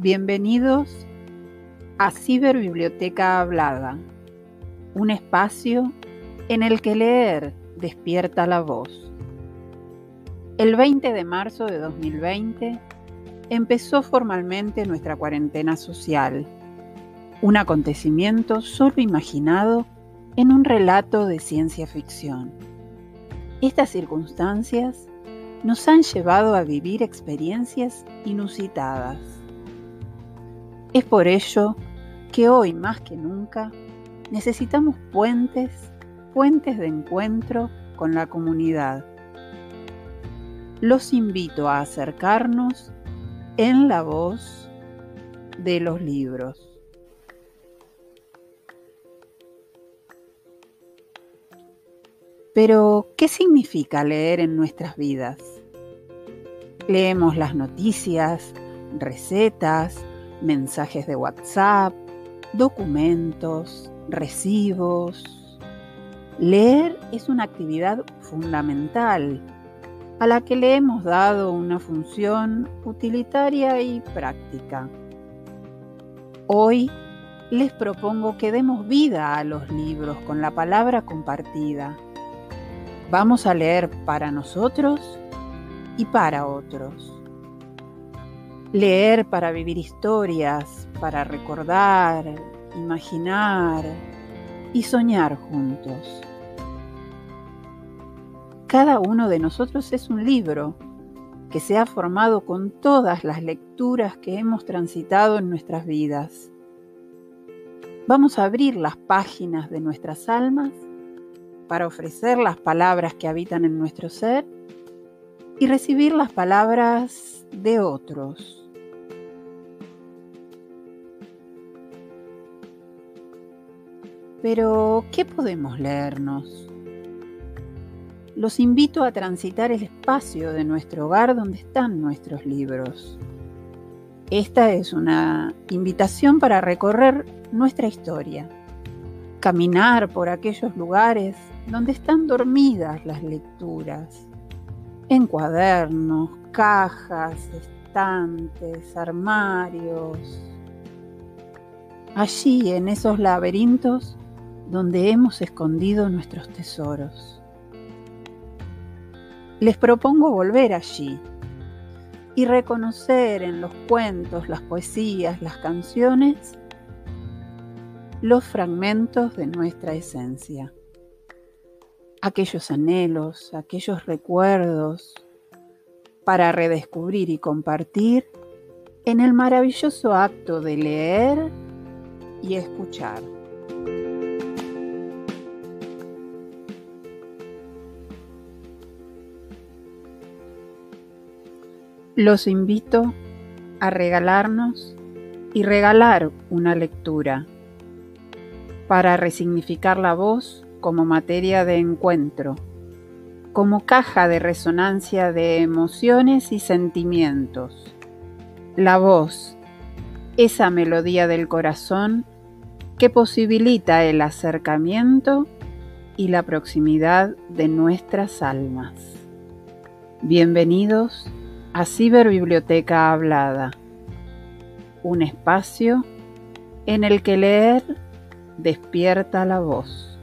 Bienvenidos a Ciberbiblioteca Hablada, un espacio en el que leer despierta la voz. El 20 de marzo de 2020 empezó formalmente nuestra cuarentena social, un acontecimiento solo imaginado en un relato de ciencia ficción. Estas circunstancias nos han llevado a vivir experiencias inusitadas es por ello que hoy más que nunca necesitamos puentes, puentes de encuentro con la comunidad. Los invito a acercarnos en la voz de los libros. Pero, ¿qué significa leer en nuestras vidas? Leemos las noticias, recetas, mensajes de WhatsApp, documentos, recibos. Leer es una actividad fundamental a la que le hemos dado una función utilitaria y práctica. Hoy les propongo que demos vida a los libros con la palabra compartida. Vamos a leer para nosotros y para otros. Leer para vivir historias, para recordar, imaginar y soñar juntos. Cada uno de nosotros es un libro que se ha formado con todas las lecturas que hemos transitado en nuestras vidas. Vamos a abrir las páginas de nuestras almas para ofrecer las palabras que habitan en nuestro ser y recibir las palabras de otros Pero, ¿qué podemos leernos? Los invito a transitar el espacio de nuestro hogar donde están nuestros libros. Esta es una invitación para recorrer nuestra historia, caminar por aquellos lugares donde están dormidas las lecturas, en cuadernos, cajas, estantes, armarios. Allí, en esos laberintos, donde hemos escondido nuestros tesoros. Les propongo volver allí y reconocer en los cuentos, las poesías, las canciones, los fragmentos de nuestra esencia, aquellos anhelos, aquellos recuerdos para redescubrir y compartir en el maravilloso acto de leer y escuchar. Los invito a regalarnos y regalar una lectura para resignificar la voz como materia de encuentro, como caja de resonancia de emociones y sentimientos. La voz, esa melodía del corazón que posibilita el acercamiento y la proximidad de nuestras almas. Bienvenidos a Ciberbiblioteca Hablada, un espacio en el que leer despierta la voz.